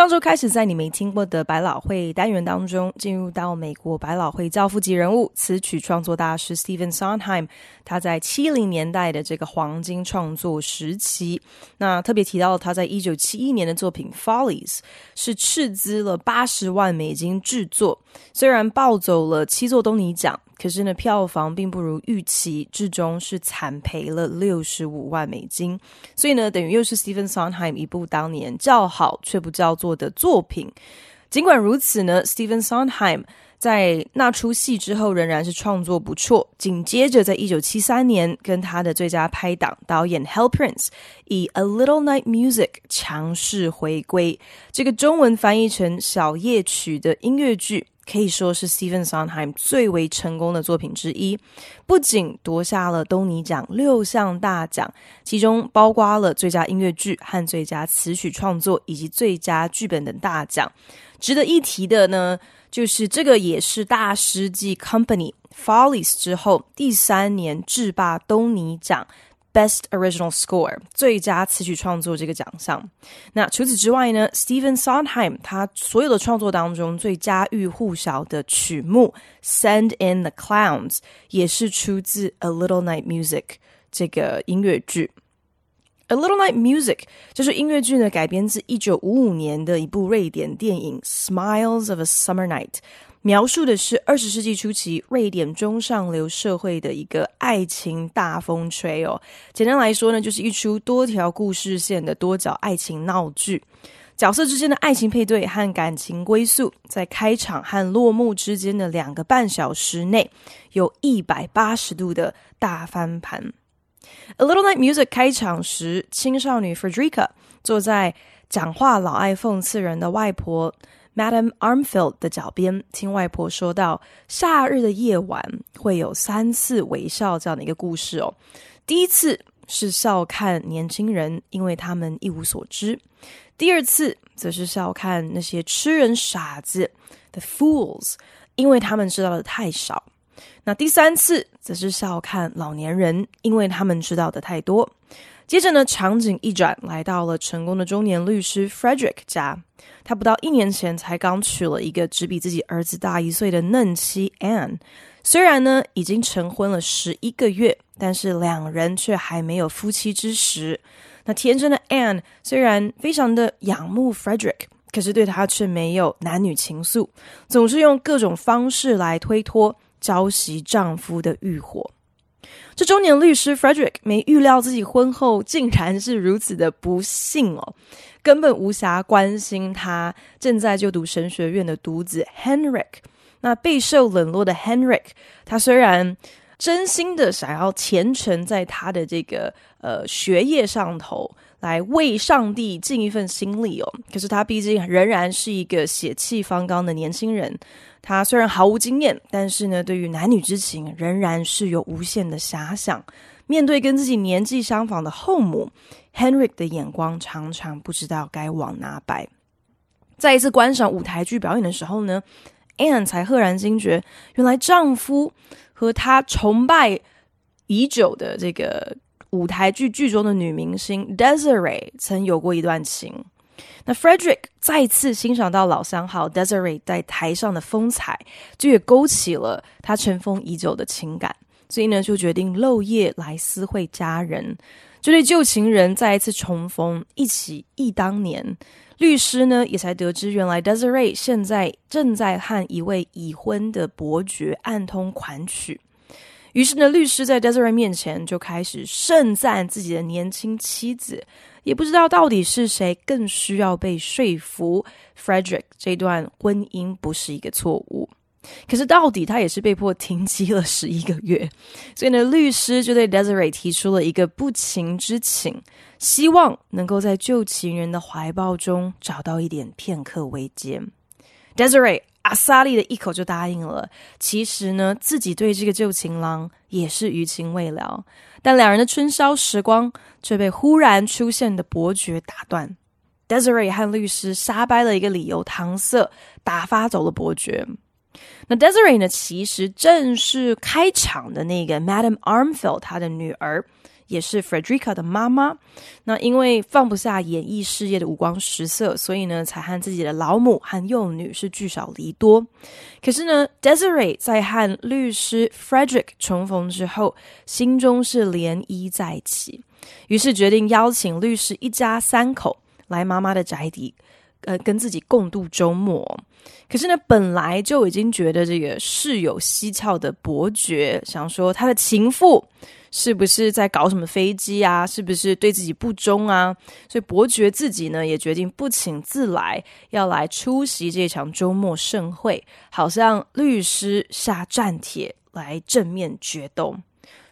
上周开始，在你没听过的百老汇单元当中，进入到美国百老汇教父级人物、词曲创作大师 Stephen Sondheim，他在七零年代的这个黄金创作时期。那特别提到了他在一九七一年的作品《Follies》，是斥资了八十万美金制作，虽然抱走了七座东尼奖。可是呢，票房并不如预期，最终是惨赔了六十五万美金。所以呢，等于又是 Stephen Sondheim 一部当年叫好却不叫座的作品。尽管如此呢，Stephen Sondheim 在那出戏之后仍然是创作不错。紧接着，在一九七三年，跟他的最佳拍档导演 Hal Prince 以《A Little Night Music》强势回归，这个中文翻译成《小夜曲》的音乐剧。可以说是 Stephen Sondheim 最为成功的作品之一，不仅夺下了东尼奖六项大奖，其中包括了最佳音乐剧和最佳词曲创作以及最佳剧本等大奖。值得一提的呢，就是这个也是大师级 Company Follies 之后第三年制霸东尼奖。Best Original Score 最佳词曲创作这个奖项。那除此之外呢，Stephen Sondheim 他所有的创作当中最家喻户晓的曲目《Send in the Clowns》也是出自《A Little Night Music》这个音乐剧。《A Little Night Music》就是音乐剧呢，改编自一九五五年的一部瑞典电影《Smiles of a Summer Night》。 描述的是二十世纪初期瑞典中上流社会的一个爱情大风吹哦。简单来说呢，就是一出多条故事线的多角爱情闹剧。角色之间的爱情配对和感情归宿，在开场和落幕之间的两个半小时内，有一百八十度的大翻盘。《A Little Night Music》开场时，青少女 Frederica 坐在讲话老爱讽刺人的外婆。Madam Armfield 的脚边，听外婆说到夏日的夜晚会有三次微笑这样的一个故事哦。第一次是笑看年轻人，因为他们一无所知；第二次则是笑看那些痴人傻子，the fools，因为他们知道的太少；那第三次则是笑看老年人，因为他们知道的太多。接着呢，场景一转，来到了成功的中年律师 Frederick 家。他不到一年前才刚娶了一个只比自己儿子大一岁的嫩妻 Anne。虽然呢已经成婚了十一个月，但是两人却还没有夫妻之实。那天真的 Anne 虽然非常的仰慕 Frederick，可是对他却没有男女情愫，总是用各种方式来推脱浇熄丈夫的欲火。这中年律师 Frederick 没预料自己婚后竟然是如此的不幸哦，根本无暇关心他正在就读神学院的独子 Henrik。那备受冷落的 Henrik，他虽然真心的想要虔诚在他的这个呃学业上头来为上帝尽一份心力哦，可是他毕竟仍然是一个血气方刚的年轻人。他虽然毫无经验，但是呢，对于男女之情仍然是有无限的遐想。面对跟自己年纪相仿的后母，Henrik 的眼光常常不知道该往哪摆。在一次观赏舞台剧表演的时候呢，Anne 才赫然惊觉，原来丈夫和她崇拜已久的这个舞台剧剧中的女明星 Desiree 曾有过一段情。那 Frederick 再次欣赏到老相好 Desiree 在台上的风采，就也勾起了他尘封已久的情感，所以呢，就决定漏夜来私会家人，这对旧情人再一次重逢，一起忆当年。律师呢，也才得知原来 Desiree 现在正在和一位已婚的伯爵暗通款曲。于是呢，律师在 Desiree 面前就开始盛赞自己的年轻妻子。也不知道到底是谁更需要被说服，Frederick 这段婚姻不是一个错误。可是到底他也是被迫停机了十一个月，所以呢，律师就对 Desiree 提出了一个不情之请，希望能够在旧情人的怀抱中找到一点片刻慰藉。Desiree 阿萨利的一口就答应了。其实呢，自己对这个旧情郎也是余情未了。但两人的春宵时光却被忽然出现的伯爵打断。Desiree 和律师瞎掰了一个理由搪塞，打发走了伯爵。那 Desiree 呢，其实正是开场的那个 Madame Armfield 她的女儿。也是 Frederica 的妈妈，那因为放不下演艺事业的五光十色，所以呢，才和自己的老母和幼女是聚少离多。可是呢，Desiree 在和律师 Frederick 重逢之后，心中是涟漪再起，于是决定邀请律师一家三口来妈妈的宅邸，呃，跟自己共度周末。可是呢，本来就已经觉得这个事有蹊跷的伯爵，想说他的情妇。是不是在搞什么飞机啊？是不是对自己不忠啊？所以伯爵自己呢，也决定不请自来，要来出席这场周末盛会，好像律师下战帖来正面决斗。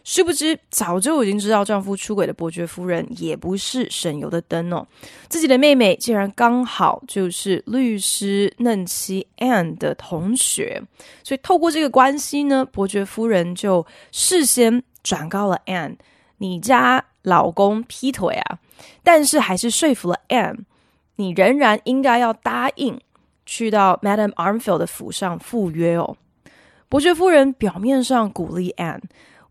殊不知，早就已经知道丈夫出轨的伯爵夫人，也不是省油的灯哦。自己的妹妹竟然刚好就是律师嫩妻 Anne 的同学，所以透过这个关系呢，伯爵夫人就事先。转告了 Anne，你家老公劈腿啊，但是还是说服了 Anne，你仍然应该要答应去到 Madame Armfield 的府上赴约哦。伯爵夫人表面上鼓励 Anne，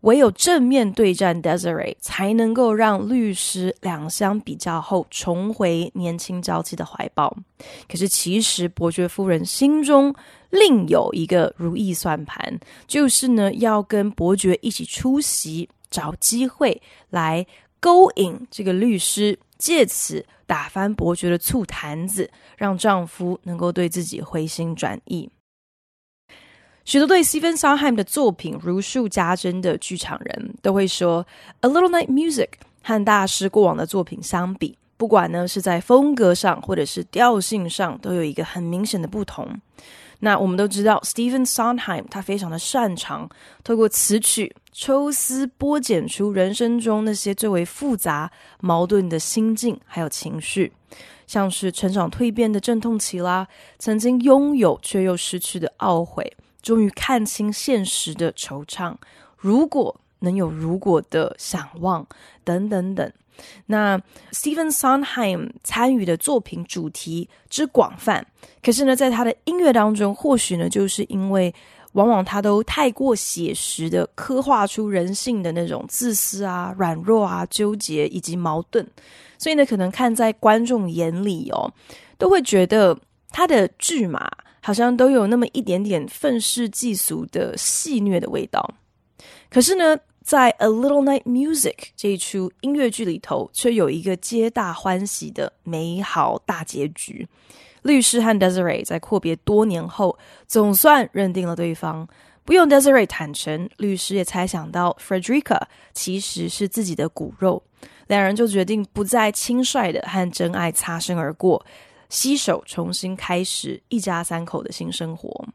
唯有正面对战 Desiree，才能够让律师两相比较后重回年轻娇妻的怀抱。可是其实伯爵夫人心中。另有一个如意算盘，就是呢，要跟伯爵一起出席，找机会来勾引这个律师，借此打翻伯爵的醋坛子，让丈夫能够对自己回心转意。许多对 Stephen Sondheim 的作品如数家珍的剧场人都会说，《A Little Night Music》和大师过往的作品相比，不管呢是在风格上或者是调性上，都有一个很明显的不同。那我们都知道，Stephen Sondheim 他非常的擅长透过词曲抽丝剥茧出人生中那些最为复杂、矛盾的心境还有情绪，像是成长蜕变的阵痛期啦，曾经拥有却又失去的懊悔，终于看清现实的惆怅，如果能有如果的想望，等等等。那 Stephen Sondheim 参与的作品主题之广泛，可是呢，在他的音乐当中，或许呢，就是因为往往他都太过写实的刻画出人性的那种自私啊、软弱啊、纠结以及矛盾，所以呢，可能看在观众眼里哦，都会觉得他的剧嘛好像都有那么一点点愤世嫉俗的戏谑的味道。可是呢，在《A Little Night Music》这一出音乐剧里头，却有一个皆大欢喜的美好大结局。律师和 Desiree 在阔别多年后，总算认定了对方。不用 Desiree 坦诚，律师也猜想到 Frederica 其实是自己的骨肉。两人就决定不再轻率的和真爱擦身而过，携手重新开始一家三口的新生活。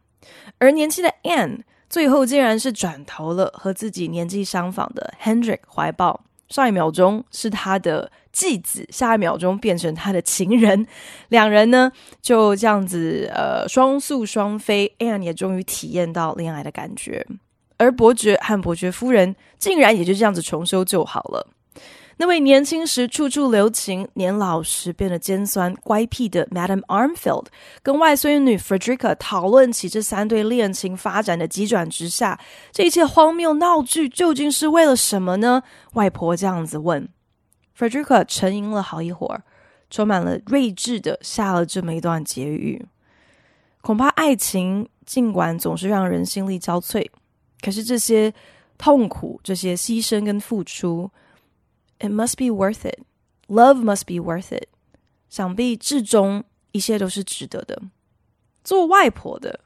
而年轻的 Anne。最后竟然是转投了和自己年纪相仿的 Hendrik 怀抱，上一秒钟是他的继子，下一秒钟变成他的情人，两人呢就这样子呃双宿双飞，Anne 也终于体验到恋爱的感觉，而伯爵和伯爵夫人竟然也就这样子重修旧好了。那位年轻时处处留情，年老时变得尖酸乖僻的 Madam Armfield，跟外孙女 Frederica 讨论起这三对恋情发展的急转直下，这一切荒谬闹剧究竟是为了什么呢？外婆这样子问。Frederica 沉吟了好一会儿，充满了睿智的下了这么一段结语：恐怕爱情尽管总是让人心力交瘁，可是这些痛苦、这些牺牲跟付出。It must be worth it. Love must be worth it. 想必至终一切都是值得的。做外婆的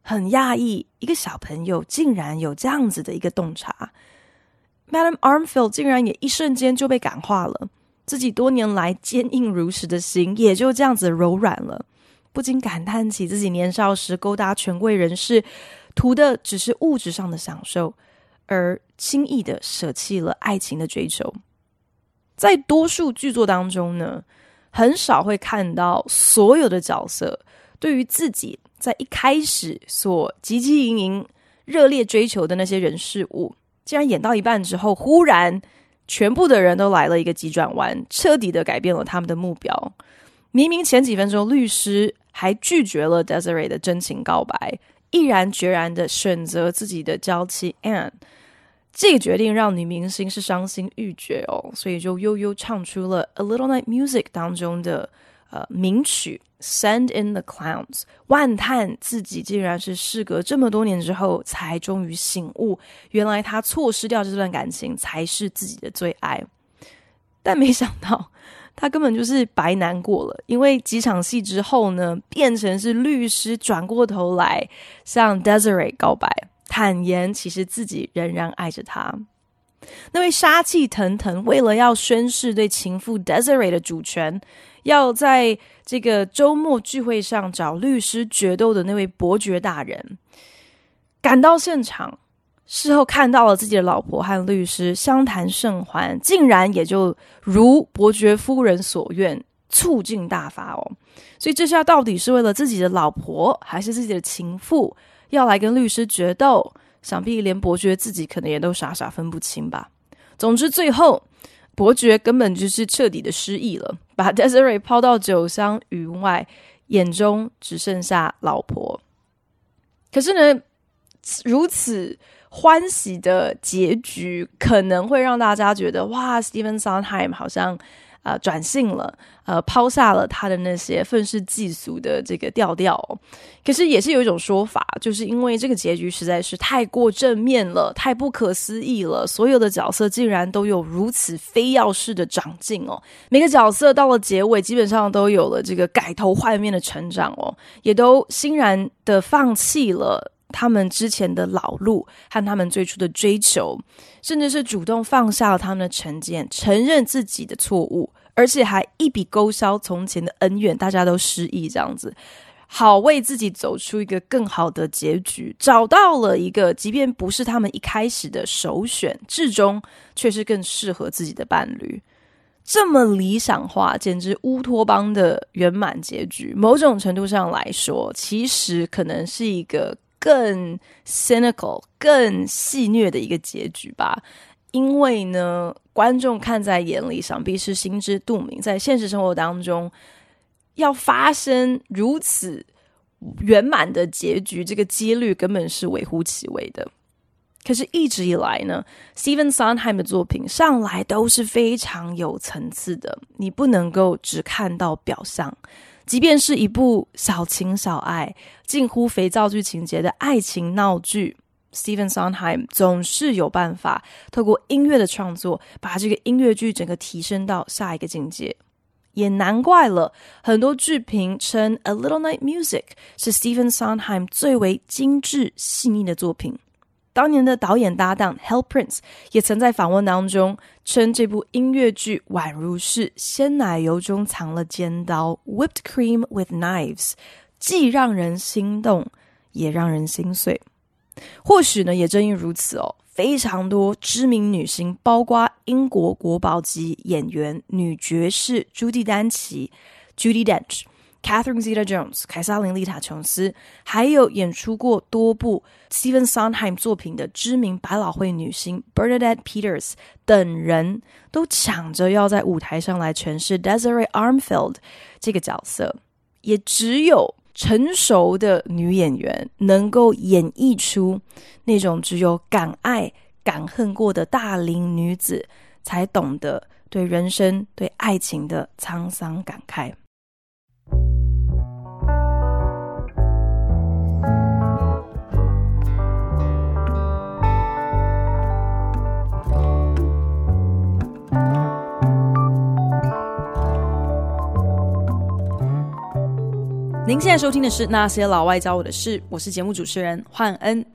很讶异，一个小朋友竟然有这样子的一个洞察。Madam Armfield 竟然也一瞬间就被感化了，自己多年来坚硬如石的心也就这样子柔软了，不禁感叹起自己年少时勾搭权贵人士，图的只是物质上的享受，而轻易的舍弃了爱情的追求。在多数剧作当中呢，很少会看到所有的角色对于自己在一开始所汲汲营营、热烈追求的那些人事物，竟然演到一半之后，忽然全部的人都来了一个急转弯，彻底的改变了他们的目标。明明前几分钟律师还拒绝了 Desiree 的真情告白，毅然决然的选择自己的娇妻 Anne。这个决定让女明星是伤心欲绝哦，所以就悠悠唱出了《A Little Night Music》当中的呃名曲《Send in the Clowns》，万叹自己竟然是事隔这么多年之后才终于醒悟，原来他错失掉这段感情才是自己的最爱，但没想到他根本就是白难过了，因为几场戏之后呢，变成是律师转过头来向 Desiree 告白。坦言，其实自己仍然爱着他。那位杀气腾腾，为了要宣誓对情妇 Desiree 的主权，要在这个周末聚会上找律师决斗的那位伯爵大人，赶到现场，事后看到了自己的老婆和律师相谈甚欢，竟然也就如伯爵夫人所愿，醋劲大发哦。所以这下到底是为了自己的老婆，还是自己的情妇？要来跟律师决斗，想必连伯爵自己可能也都傻傻分不清吧。总之，最后伯爵根本就是彻底的失忆了，把 Desiree 抛到酒箱云外，眼中只剩下老婆。可是呢，如此欢喜的结局，可能会让大家觉得，哇，Stephen Sondheim 好像。啊、呃，转性了，呃，抛下了他的那些愤世嫉俗的这个调调哦。可是也是有一种说法，就是因为这个结局实在是太过正面了，太不可思议了，所有的角色竟然都有如此非要式的长进哦。每个角色到了结尾，基本上都有了这个改头换面的成长哦，也都欣然的放弃了他们之前的老路和他们最初的追求。甚至是主动放下了他们的成见，承认自己的错误，而且还一笔勾销从前的恩怨，大家都失忆这样子，好为自己走出一个更好的结局，找到了一个即便不是他们一开始的首选，至终却是更适合自己的伴侣。这么理想化，简直乌托邦的圆满结局。某种程度上来说，其实可能是一个。更 cynical、更戏谑的一个结局吧，因为呢，观众看在眼里，想必是心知肚明，在现实生活当中，要发生如此圆满的结局，这个几率根本是微乎其微的。可是，一直以来呢，Stephen Sondheim 的作品上来都是非常有层次的，你不能够只看到表象。即便是一部小情小爱、近乎肥皂剧情节的爱情闹剧，Stephen Sondheim 总是有办法透过音乐的创作，把这个音乐剧整个提升到下一个境界。也难怪了，很多剧评称《A Little Night Music》是 Stephen Sondheim 最为精致细腻的作品。当年的导演搭档 Hal Prince 也曾在访问当中称这部音乐剧宛如是鲜奶油中藏了尖刀，Whipped cream with knives，既让人心动，也让人心碎。或许呢，也正因如此哦，非常多知名女星，包括英国国宝级演员女爵士朱蒂丹奇 (Judy Dench）。Catherine Zeta-Jones、凯萨琳·丽塔·琼斯，还有演出过多部 Stephen Sondheim 作品的知名百老汇女星 Bernadette Peters 等人，都抢着要在舞台上来诠释 Desiree Armfield 这个角色。也只有成熟的女演员能够演绎出那种只有敢爱敢恨过的大龄女子才懂得对人生、对爱情的沧桑感慨。您现在收听的是《那些老外教我的事》，我是节目主持人焕恩。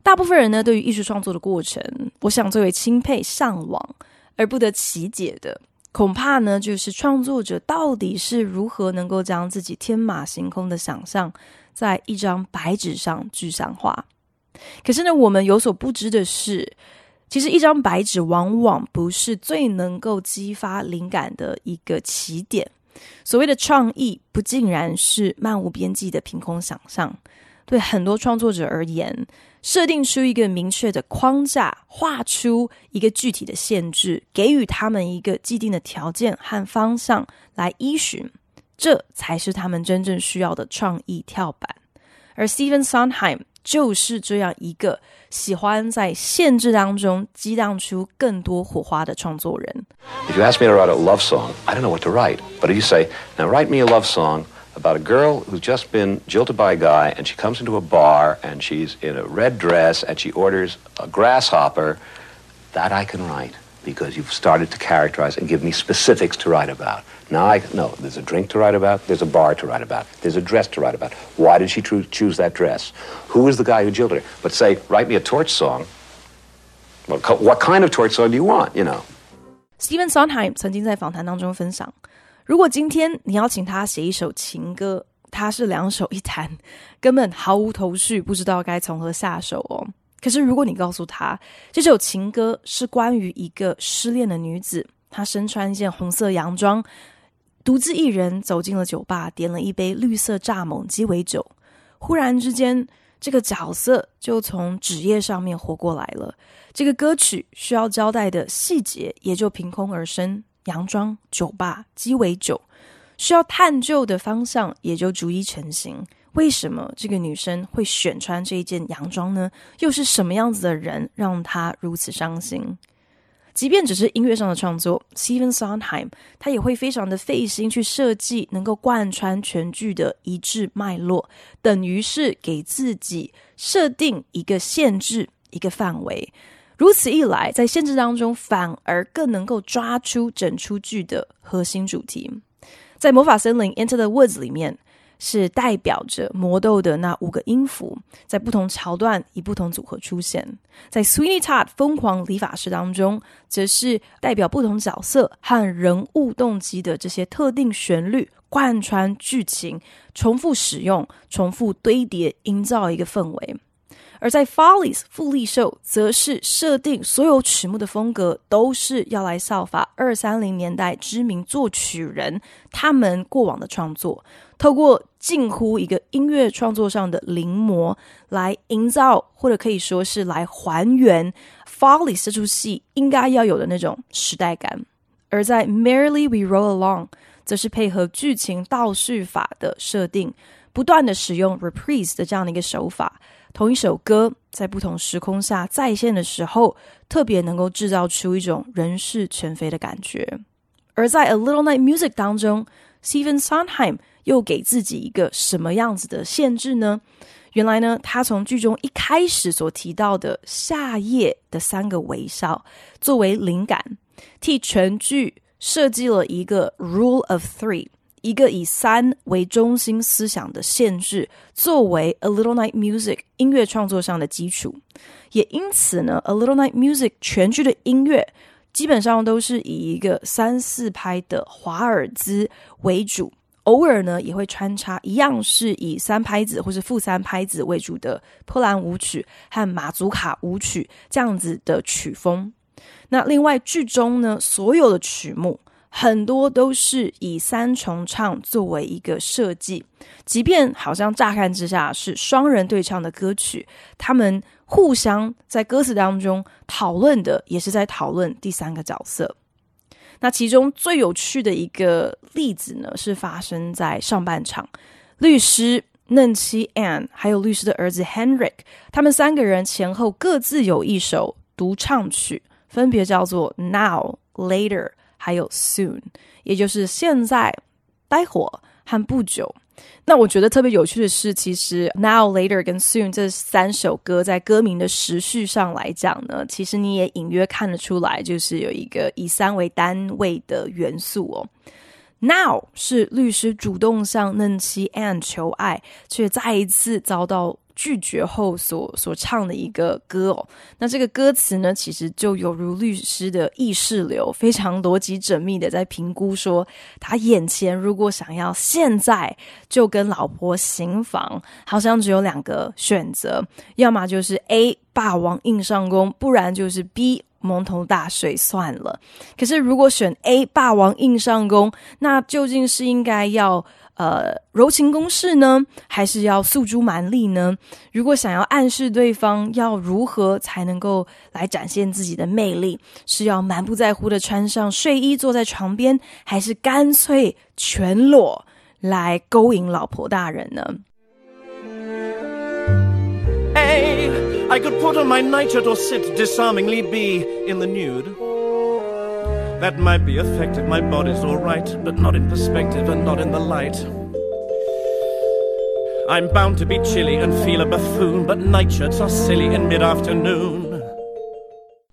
大部分人呢，对于艺术创作的过程，我想最为钦佩、向往而不得其解的，恐怕呢，就是创作者到底是如何能够将自己天马行空的想象，在一张白纸上具象化。可是呢，我们有所不知的是，其实一张白纸往往不是最能够激发灵感的一个起点。所谓的创意，不尽然是漫无边际的凭空想象。对很多创作者而言，设定出一个明确的框架，画出一个具体的限制，给予他们一个既定的条件和方向来依循，这才是他们真正需要的创意跳板。而 Steven Sonheim 就是这样一个喜欢在限制当中激荡出更多火花的创作人。If you ask me to write a love song, I don't know what to write. But if you say, now write me a love song about a girl who's just been jilted by a guy and she comes into a bar and she's in a red dress and she orders a grasshopper, that I can write because you've started to characterize and give me specifics to write about. Now I know there's a drink to write about, there's a bar to write about, there's a dress to write about. Why did she tr- choose that dress? Who is the guy who jilted her? But say, write me a torch song. What, what kind of torch song do you want, you know? Stephen Sondheim 曾经在访谈当中分享，如果今天你要请他写一首情歌，他是两手一摊，根本毫无头绪，不知道该从何下手哦。 可是如果你告诉他，这首情歌是关于一个失恋的女子，她身穿一件红色洋装，独自一人走进了酒吧，点了一杯绿色蚱蜢鸡尾酒。忽然之间，这个角色就从纸页上面活过来了。这个歌曲需要交代的细节也就凭空而生。洋装、酒吧、鸡尾酒，需要探究的方向也就逐一成型。为什么这个女生会选穿这一件洋装呢？又是什么样子的人让她如此伤心？即便只是音乐上的创作，Stephen Sondheim 他也会非常的费心去设计能够贯穿全剧的一致脉络，等于是给自己设定一个限制、一个范围。如此一来，在限制当中反而更能够抓出整出剧的核心主题。在《魔法森林》（Into the Woods） 里面，是代表着魔豆的那五个音符，在不同桥段以不同组合出现。在《Sweeney Todd》疯狂理发师当中，则是代表不同角色和人物动机的这些特定旋律，贯穿剧情，重复使用，重复堆叠，营造一个氛围。而在《Follies》复利秀，则是设定所有曲目的风格都是要来效法二三零年代知名作曲人他们过往的创作，透过近乎一个音乐创作上的临摹来营造，或者可以说是来还原《Follies》这出戏应该要有的那种时代感。而在《Merrily We Roll Along》，则是配合剧情倒叙法的设定，不断的使用 reprise 的这样的一个手法。同一首歌在不同时空下再现的时候，特别能够制造出一种人事全非的感觉。而在《A Little Night Music》当中，Stephen Sondheim 又给自己一个什么样子的限制呢？原来呢，他从剧中一开始所提到的夏夜的三个微笑作为灵感，替全剧设计了一个 Rule of Three。一个以三为中心思想的限制，作为《A Little Night Music》音乐创作上的基础，也因此呢，《A Little Night Music》全剧的音乐基本上都是以一个三四拍的华尔兹为主，偶尔呢也会穿插一样是以三拍子或是负三拍子为主的波兰舞曲和马祖卡舞曲这样子的曲风。那另外剧中呢，所有的曲目。很多都是以三重唱作为一个设计，即便好像乍看之下是双人对唱的歌曲，他们互相在歌词当中讨论的也是在讨论第三个角色。那其中最有趣的一个例子呢，是发生在上半场，律师嫩妻 Anne 还有律师的儿子 Henrik，他们三个人前后各自有一首独唱曲，分别叫做 Now Later。还有 soon，也就是现在、待会和不久。那我觉得特别有趣的是，其实 now、later 跟 soon 这三首歌在歌名的时序上来讲呢，其实你也隐约看得出来，就是有一个以三为单位的元素哦。now 是律师主动向嫩妻 Anne 求爱，却再一次遭到。拒绝后所所唱的一个歌哦，那这个歌词呢，其实就犹如律师的意识流，非常逻辑缜密的在评估说，他眼前如果想要现在就跟老婆行房，好像只有两个选择，要么就是 A 霸王硬上弓，不然就是 B 蒙头大睡算了。可是如果选 A 霸王硬上弓，那究竟是应该要呃柔情攻势呢，还是要诉诸蛮力呢？如果想要暗示对方要如何才能够来展现自己的魅力，是要满不在乎的穿上睡衣坐在床边，还是干脆全裸来勾引老婆大人呢？A, I could put on my nightshirt or sit disarmingly be in the nude. That might be effective, my body's all right, but not in perspective and not in the light. I'm bound to be chilly and feel a buffoon, but nightshirts are silly in mid-afternoon.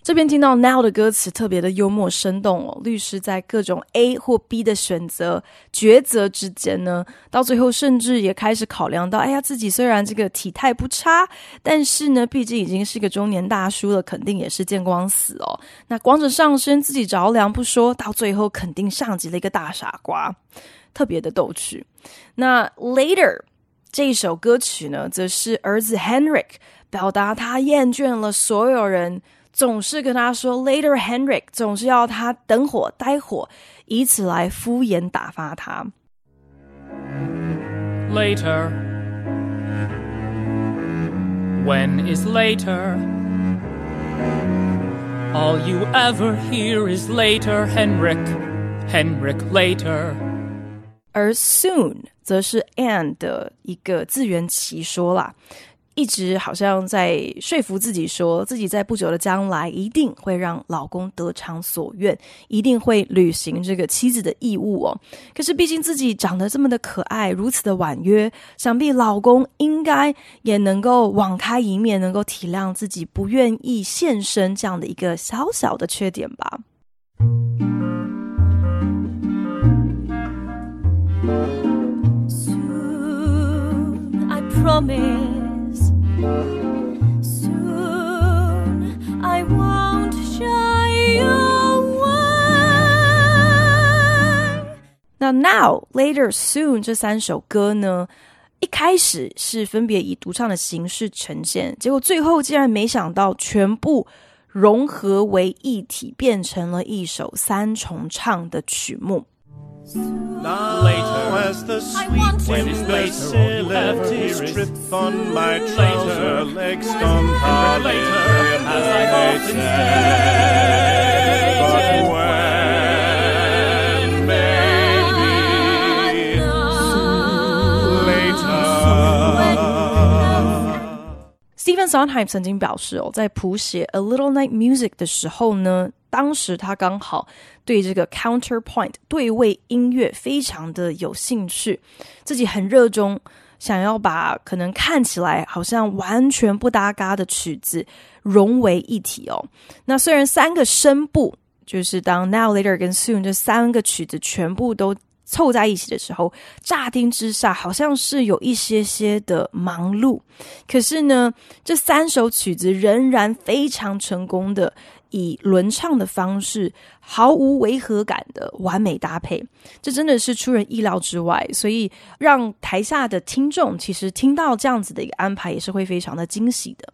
这边听到 Now 的歌词特别的幽默生动哦，律师在各种 A 或 B 的选择抉择之间呢，到最后甚至也开始考量到，哎呀，自己虽然这个体态不差，但是呢，毕竟已经是个中年大叔了，肯定也是见光死哦。那光着上身自己着凉不说，到最后肯定像极了一个大傻瓜，特别的逗趣。那 Later 这一首歌曲呢，则是儿子 Henrik 表达他厌倦了所有人。总是跟他说 Later, Henrik，总是要他等会待会，以此来敷衍打发他。Later, when is later? All you ever hear is later, Henrik, Henrik, later. 而 soon 则是 and 的一个自圆其说啦。一直好像在说服自己，说自己在不久的将来一定会让老公得偿所愿，一定会履行这个妻子的义务哦。可是毕竟自己长得这么的可爱，如此的婉约，想必老公应该也能够网开一面，能够体谅自己不愿意现身这样的一个小小的缺点吧。那 Now, Later, Soon 这三首歌呢，一开始是分别以独唱的形式呈现，结果最后竟然没想到全部融合为一体，变成了一首三重唱的曲目。Now, later, as the sweet wind facility strip on my trouser legs stomp hard later, as I often say, but when, baby, later. Stephen Sondheim 曾经表示哦，在谱写《A Little Night Music》的时候呢，当时他刚好。 对这个 counterpoint 对位音乐非常的有兴趣，自己很热衷，想要把可能看起来好像完全不搭嘎的曲子融为一体哦。那虽然三个声部，就是当 Now Later 跟 Soon 这三个曲子全部都凑在一起的时候，乍听之下好像是有一些些的忙碌，可是呢，这三首曲子仍然非常成功的。以轮唱的方式，毫无违和感的完美搭配，这真的是出人意料之外。所以让台下的听众其实听到这样子的一个安排，也是会非常的惊喜的。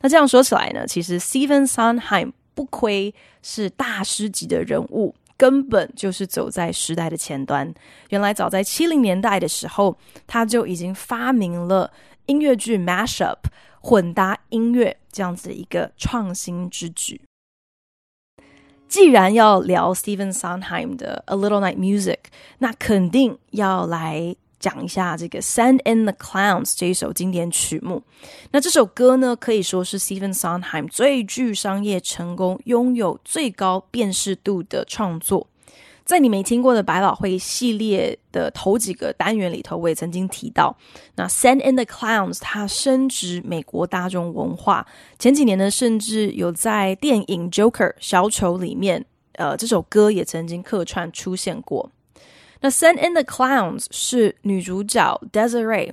那这样说起来呢，其实 Stephen Sondheim 不亏是大师级的人物，根本就是走在时代的前端。原来早在七零年代的时候，他就已经发明了音乐剧 mashup 混搭音乐这样子的一个创新之举。既然要聊 Stephen Sondheim 的《A Little Night Music》，那肯定要来讲一下这个《Send in the Clowns》这一首经典曲目。那这首歌呢，可以说是 Stephen Sondheim 最具商业成功、拥有最高辨识度的创作。在你没听过的百老汇系列的头几个单元里头，我也曾经提到，那《Send in the Clowns》它深植美国大众文化。前几年呢，甚至有在电影《Joker》小丑里面，呃，这首歌也曾经客串出现过。那《Send in the Clowns》是女主角 Desiree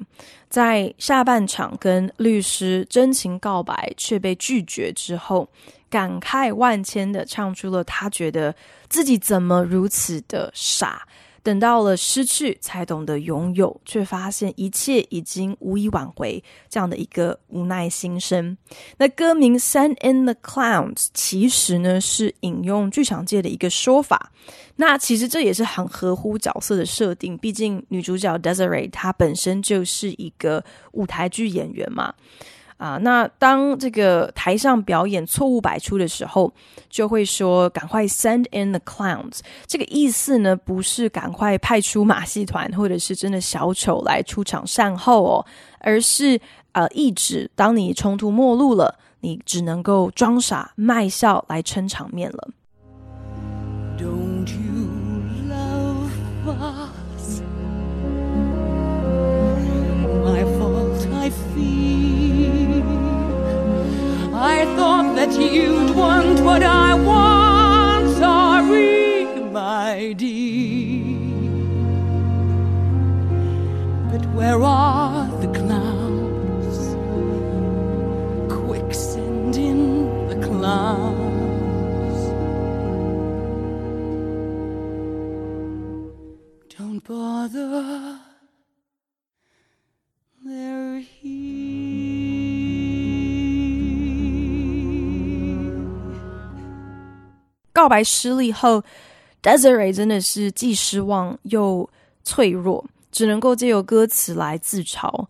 在下半场跟律师真情告白却被拒绝之后，感慨万千的唱出了她觉得自己怎么如此的傻等到了失去，才懂得拥有，却发现一切已经无以挽回，这样的一个无奈心声。那歌名《Send in the Clowns》其实呢是引用剧场界的一个说法。那其实这也是很合乎角色的设定，毕竟女主角 Desiree 她本身就是一个舞台剧演员嘛。啊，那当这个台上表演错误百出的时候，就会说赶快 send in the clowns。这个意思呢，不是赶快派出马戏团或者是真的小丑来出场善后哦，而是呃，意指当你穷途末路了，你只能够装傻卖笑来撑场面了。That you'd want what I want, sorry, my dear. But where are the clouds? Quick, send in the clouds. Don't bother. 白失利后，Desiree 真的是既失望又脆弱，只能够借由歌词来自嘲。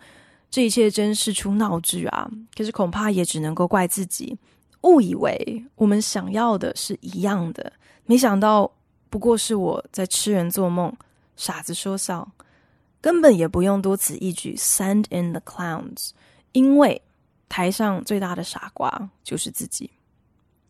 这一切真是出闹剧啊！可是恐怕也只能够怪自己，误以为我们想要的是一样的，没想到不过是我在痴人做梦，傻子说笑，根本也不用多此一举，Send in the clowns，因为台上最大的傻瓜就是自己。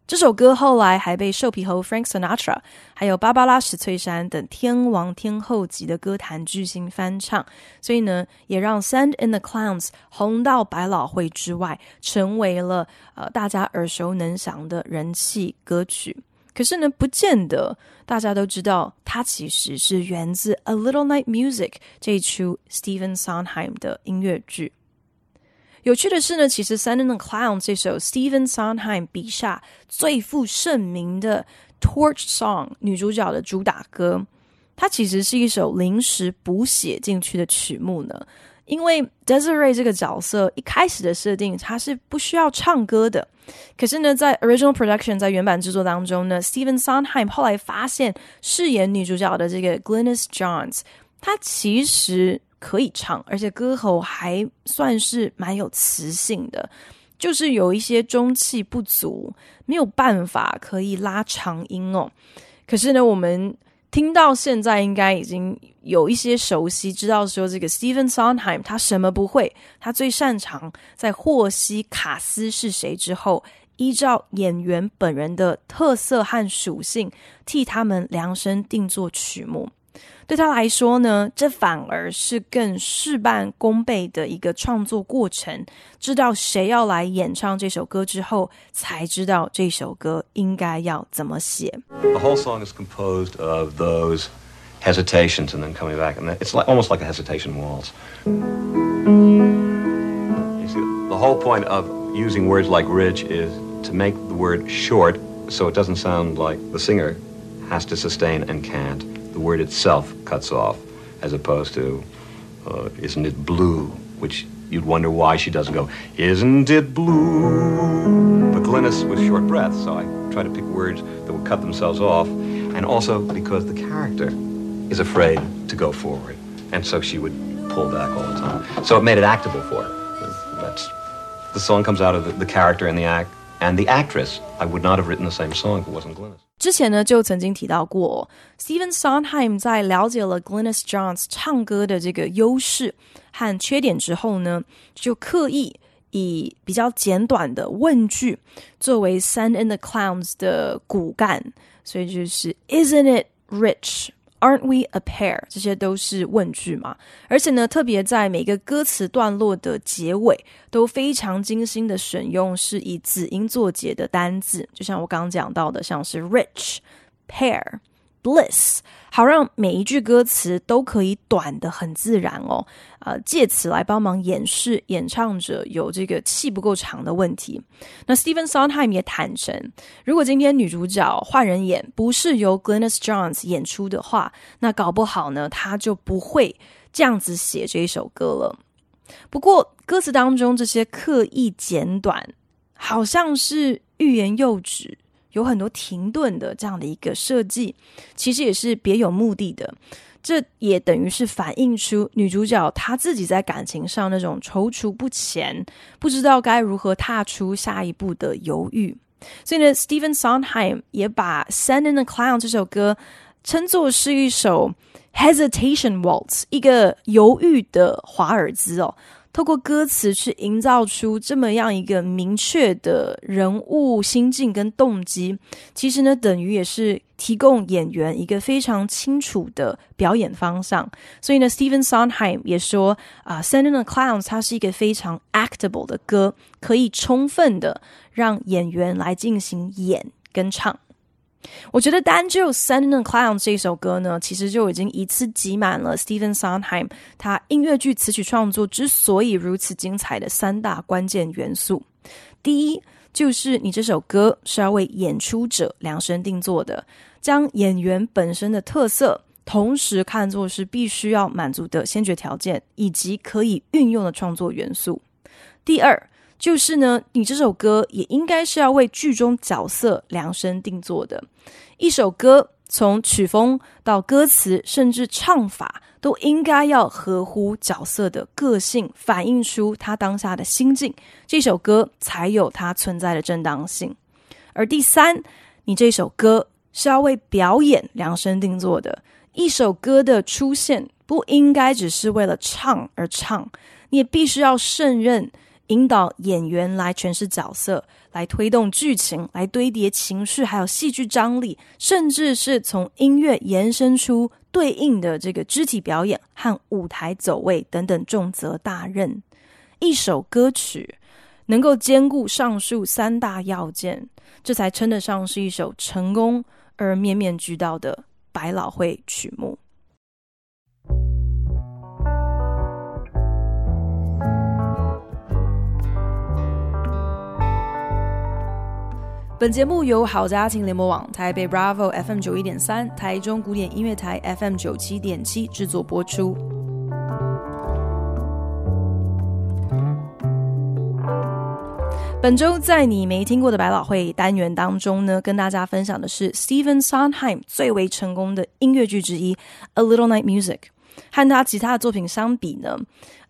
这首歌后来还被瘦皮猴 Frank Sinatra，还有芭芭拉史翠珊等天王天后级的歌坛巨星翻唱，所以呢，也让《Send in the Clowns》红到百老汇之外，成为了呃大家耳熟能详的人气歌曲。可是呢，不见得大家都知道，它其实是源自《A Little Night Music》这一出 Stephen Sondheim 的音乐剧。有趣的是呢，其实《Send in the Clowns》这首 Stephen Sondheim 笔下最负盛名的 Torch Song 女主角的主打歌，它其实是一首临时补写进去的曲目呢。因为 Desiree 这个角色一开始的设定，她是不需要唱歌的。可是呢，在 Original Production 在原版制作当中呢，Stephen Sondheim 后来发现饰演女主角的这个 Glynis Johns，她其实。可以唱，而且歌喉还算是蛮有磁性的，就是有一些中气不足，没有办法可以拉长音哦。可是呢，我们听到现在应该已经有一些熟悉，知道说这个 Stephen Sondheim 他什么不会，他最擅长在获悉卡斯是谁之后，依照演员本人的特色和属性，替他们量身定做曲目。对他来说呢，这反而是更事半功倍的一个创作过程。知道谁要来演唱这首歌之后，才知道这首歌应该要怎么写。The whole song is composed of those hesitations and then coming back, and it's like almost like a hesitation waltz. You see, the whole point of using words like rich is to make the word short, so it doesn't sound like the singer has to sustain and can't. The word itself cuts off, as opposed to, uh, isn't it blue? Which you'd wonder why she doesn't go, isn't it blue? But Glynis was short breath, so I tried to pick words that would cut themselves off. And also because the character is afraid to go forward. And so she would pull back all the time. So it made it actable for her. That's, the song comes out of the, the character and the act and the actress. I would not have written the same song if it wasn't Glynis. 之前呢，就曾经提到过，Steven Sondheim 在了解了 Glennis Johns 唱歌的这个优势和缺点之后呢，就刻意以比较简短的问句作为《Send in the Clowns》的骨干，所以就是 Isn't it rich？Aren't we a pair？这些都是问句嘛，而且呢，特别在每个歌词段落的结尾都非常精心的选用是以子音作结的单字，就像我刚刚讲到的，像是 rich、pair、bliss，好让每一句歌词都可以短得很自然哦。呃，借此来帮忙掩饰演唱者有这个气不够长的问题。那 Stephen Sondheim 也坦诚，如果今天女主角换人演，不是由 Glenis Johns 演出的话，那搞不好呢，他就不会这样子写这一首歌了。不过歌词当中这些刻意简短，好像是欲言又止。有很多停顿的这样的一个设计，其实也是别有目的的。这也等于是反映出女主角她自己在感情上那种踌躇不前，不知道该如何踏出下一步的犹豫。所以呢，Stephen Sondheim 也把《Sand in the Cloud》这首歌称作是一首 hesitation waltz，一个犹豫的华尔兹哦。透过歌词去营造出这么样一个明确的人物心境跟动机，其实呢，等于也是提供演员一个非常清楚的表演方向。所以呢，Steven Sondheim 也说啊，《Send in the Clouds》它是一个非常 actable 的歌，可以充分的让演员来进行演跟唱。我觉得单就《Sand in the Clouds》这首歌呢，其实就已经一次挤满了 Stephen Sondheim 他音乐剧词曲创作之所以如此精彩的三大关键元素。第一，就是你这首歌是要为演出者量身定做的，将演员本身的特色，同时看作是必须要满足的先决条件，以及可以运用的创作元素。第二，就是呢，你这首歌也应该是要为剧中角色量身定做的。一首歌从曲风到歌词，甚至唱法，都应该要合乎角色的个性，反映出他当下的心境，这首歌才有它存在的正当性。而第三，你这首歌是要为表演量身定做的。一首歌的出现不应该只是为了唱而唱，你也必须要胜任。引导演员来诠释角色，来推动剧情，来堆叠情绪，还有戏剧张力，甚至是从音乐延伸出对应的这个肢体表演和舞台走位等等重责大任。一首歌曲能够兼顾上述三大要件，这才称得上是一首成功而面面俱到的百老汇曲目。本节目由好家庭联播网、台北 Bravo FM 九一点三、台中古典音乐台 FM 九七点七制作播出。本周在你没听过的百老汇单元当中呢，跟大家分享的是 Stephen Sondheim 最为成功的音乐剧之一《A Little Night Music》。和他其他的作品相比呢，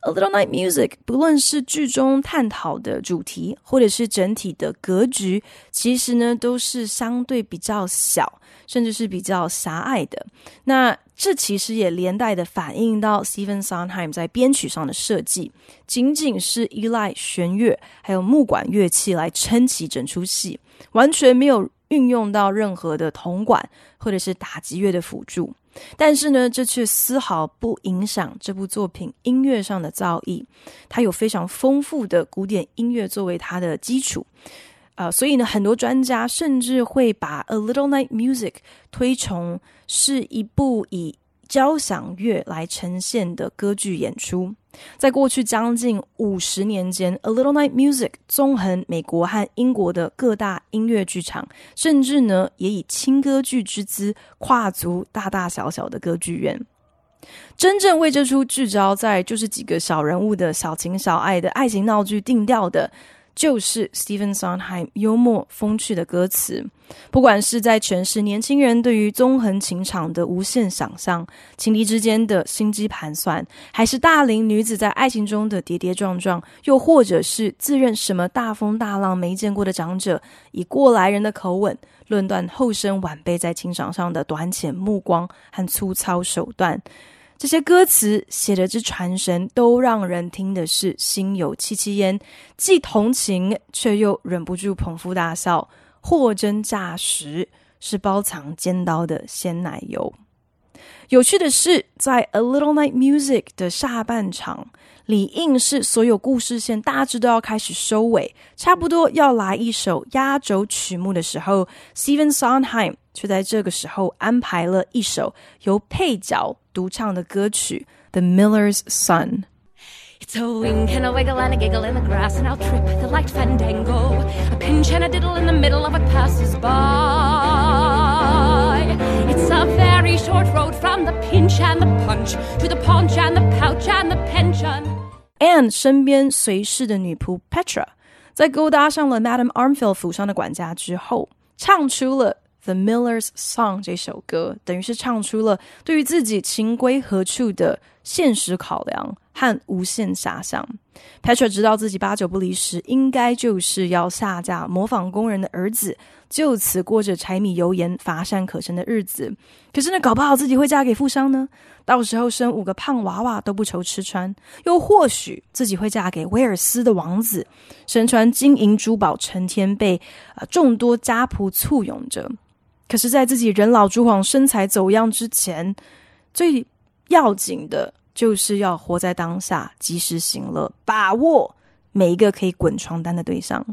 《A Little Night Music》不论是剧中探讨的主题，或者是整体的格局，其实呢都是相对比较小，甚至是比较狭隘的。那这其实也连带的反映到 Stephen Sondheim 在编曲上的设计，仅仅是依赖弦乐还有木管乐器来撑起整出戏，完全没有运用到任何的铜管或者是打击乐的辅助。但是呢，这却丝毫不影响这部作品音乐上的造诣。它有非常丰富的古典音乐作为它的基础，啊、所以呢，很多专家甚至会把《A Little Night Music》推崇是一部以交响乐来呈现的歌剧演出。在过去将近五十年间，《A Little Night Music》纵横美国和英国的各大音乐剧场，甚至呢也以轻歌剧之姿跨足大大小小的歌剧院。真正为这出聚焦在就是几个小人物的小情小爱的爱情闹剧定调的。就是 Stephen Sondheim 幽默风趣的歌词，不管是在诠释年轻人对于纵横情场的无限想象、情敌之间的心机盘算，还是大龄女子在爱情中的跌跌撞撞，又或者是自认什么大风大浪没见过的长者，以过来人的口吻论断后生晚辈在情场上的短浅目光和粗糙手段。这些歌词写的之传神，都让人听的是心有戚戚焉，既同情却又忍不住捧腹大笑，货真价实，是包藏尖刀的鲜奶油。有趣的是，在《A Little Night Music》的下半场，理应是所有故事线大致都要开始收尾，差不多要来一首压轴曲目的时候，Stephen Sondheim 却在这个时候安排了一首由配角独唱的歌曲《The Miller's Son》。It's a wink and a wiggle and a giggle in the grass, and I'll trip the light fandango. A pinch and a diddle in the middle of what passes by. It's a very short road from the pinch and the punch to the paunch and the pouch and the pension. Anne 身边随侍的女仆 Petra，在勾搭上了 Madame Armfield 府上的管家之后，唱出了。The Miller's Song 这首歌等于是唱出了对于自己情归何处的 现实考量和无限遐想。Petra 知道自己八九不离十，应该就是要下嫁模仿工人的儿子，就此过着柴米油盐乏善可陈的日子。可是呢，搞不好自己会嫁给富商呢？到时候生五个胖娃娃都不愁吃穿。又或许自己会嫁给威尔斯的王子，身穿金银珠宝，成天被呃众多家仆簇拥着。可是，在自己人老珠黄、身材走样之前，最要紧的就是要活在当下，及时行乐，把握每一个可以滚床单的对象。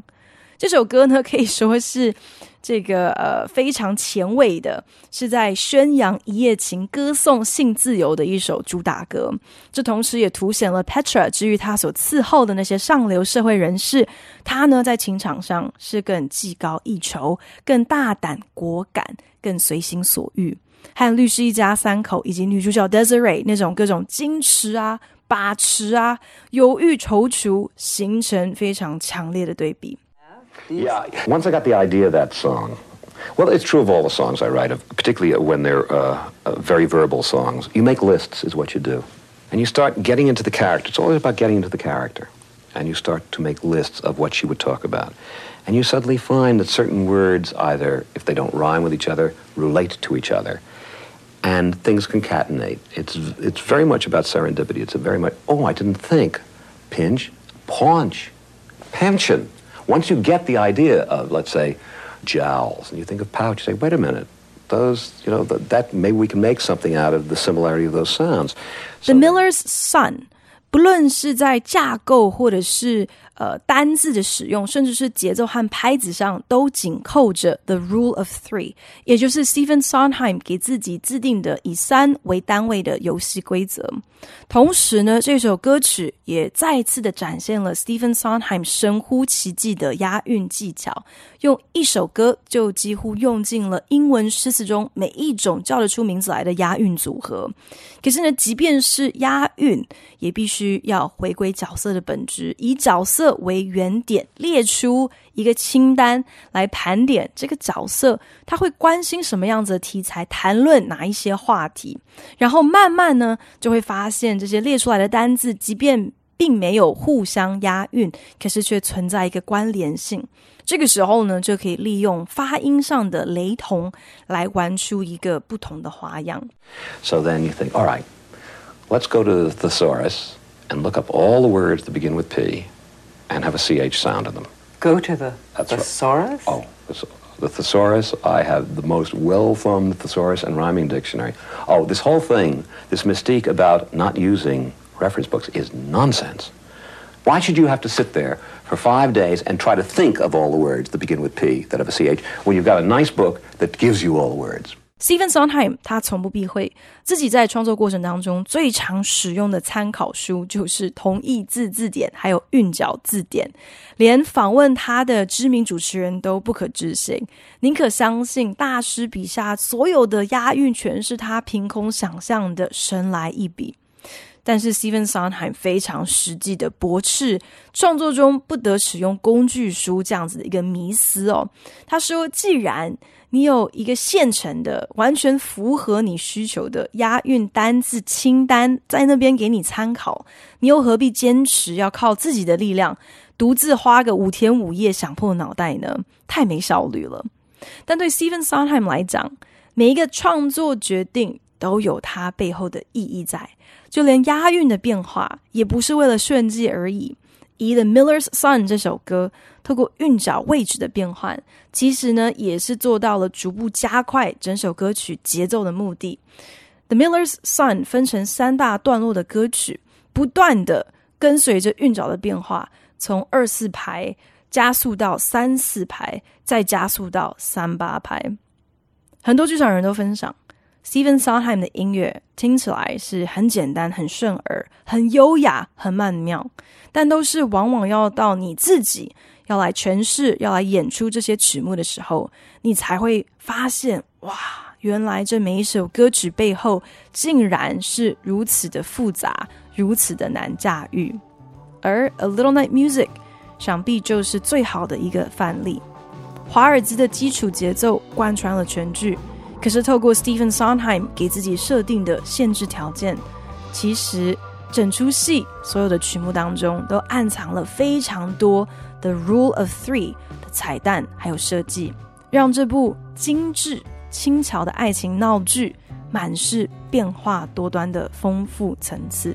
这首歌呢，可以说是这个呃非常前卫的，是在宣扬一夜情、歌颂性自由的一首主打歌。这同时也凸显了 Petra 之于他所伺候的那些上流社会人士，他呢在情场上是更技高一筹、更大胆果敢、更随心所欲，和律师一家三口以及女主角 Desiree 那种各种矜持啊、把持啊、犹豫踌躇，形成非常强烈的对比。Yeah, once I got the idea of that song, well, it's true of all the songs I write, particularly when they're uh, uh, very verbal songs. You make lists, is what you do. And you start getting into the character. It's always about getting into the character. And you start to make lists of what she would talk about. And you suddenly find that certain words, either if they don't rhyme with each other, relate to each other. And things concatenate. It's, it's very much about serendipity. It's a very much, oh, I didn't think. Pinch, paunch, pension. Once you get the idea of, let's say, jowls, and you think of pouch, you say, wait a minute, those, you know, that, that maybe we can make something out of the similarity of those sounds. So, the Miller's Son，不论是在架构或者是。 呃，单字的使用，甚至是节奏和拍子上，都紧扣着 The Rule of Three，也就是 Stephen Sondheim 给自己制定的以三为单位的游戏规则。同时呢，这首歌曲也再次的展现了 Stephen Sondheim 神乎其技的押韵技巧，用一首歌就几乎用尽了英文诗词中每一种叫得出名字来的押韵组合。可是呢，即便是押韵，也必须要回归角色的本质，以角色。为原点，列出一个清单来盘点这个角色，他会关心什么样子的题材，谈论哪一些话题，然后慢慢呢就会发现这些列出来的单字，即便并没有互相押韵，可是却存在一个关联性。这个时候呢，就可以利用发音上的雷同来玩出一个不同的花样。So then you think, all right, let's go to the thesaurus and look up all the words that begin with P. and have a CH sound in them. Go to the That's thesaurus? Right. Oh, the thesaurus. I have the most well-thumbed thesaurus and rhyming dictionary. Oh, this whole thing, this mystique about not using reference books is nonsense. Why should you have to sit there for five days and try to think of all the words that begin with P that have a CH when you've got a nice book that gives you all the words? Stephen Sondheim 他从不避讳自己在创作过程当中最常使用的参考书就是同义字字典，还有韵脚字典。连访问他的知名主持人都不可置信，宁可相信大师笔下所有的押韵全是他凭空想象的神来一笔。但是 Stephen Sondheim 非常实际的驳斥创作中不得使用工具书这样子的一个迷思哦。他说，既然你有一个现成的、完全符合你需求的押韵单字清单在那边给你参考，你又何必坚持要靠自己的力量，独自花个五天五夜想破脑袋呢？太没效率了。但对 Stephen Sondheim 来讲，每一个创作决定都有它背后的意义在，就连押韵的变化也不是为了炫技而已。以《The Miller's Son》这首歌，透过韵脚位置的变换，其实呢也是做到了逐步加快整首歌曲节奏的目的。The Miller's Son》分成三大段落的歌曲，不断的跟随着韵脚的变化，从二四拍加速到三四拍，再加速到三八拍。很多剧场人都分享 Steven Sondheim 的音乐听起来是很简单、很顺耳、很优雅、很曼妙，但都是往往要到你自己。要来诠释、要来演出这些曲目的时候，你才会发现，哇，原来这每一首歌曲背后竟然是如此的复杂，如此的难驾驭。而《A Little Night Music》想必就是最好的一个范例。华尔兹的基础节奏贯穿了全剧，可是透过 Stephen Sondheim 给自己设定的限制条件，其实整出戏所有的曲目当中都暗藏了非常多。The Rule of Three 的彩蛋还有设计，让这部精致轻巧的爱情闹剧满是变化多端的丰富层次。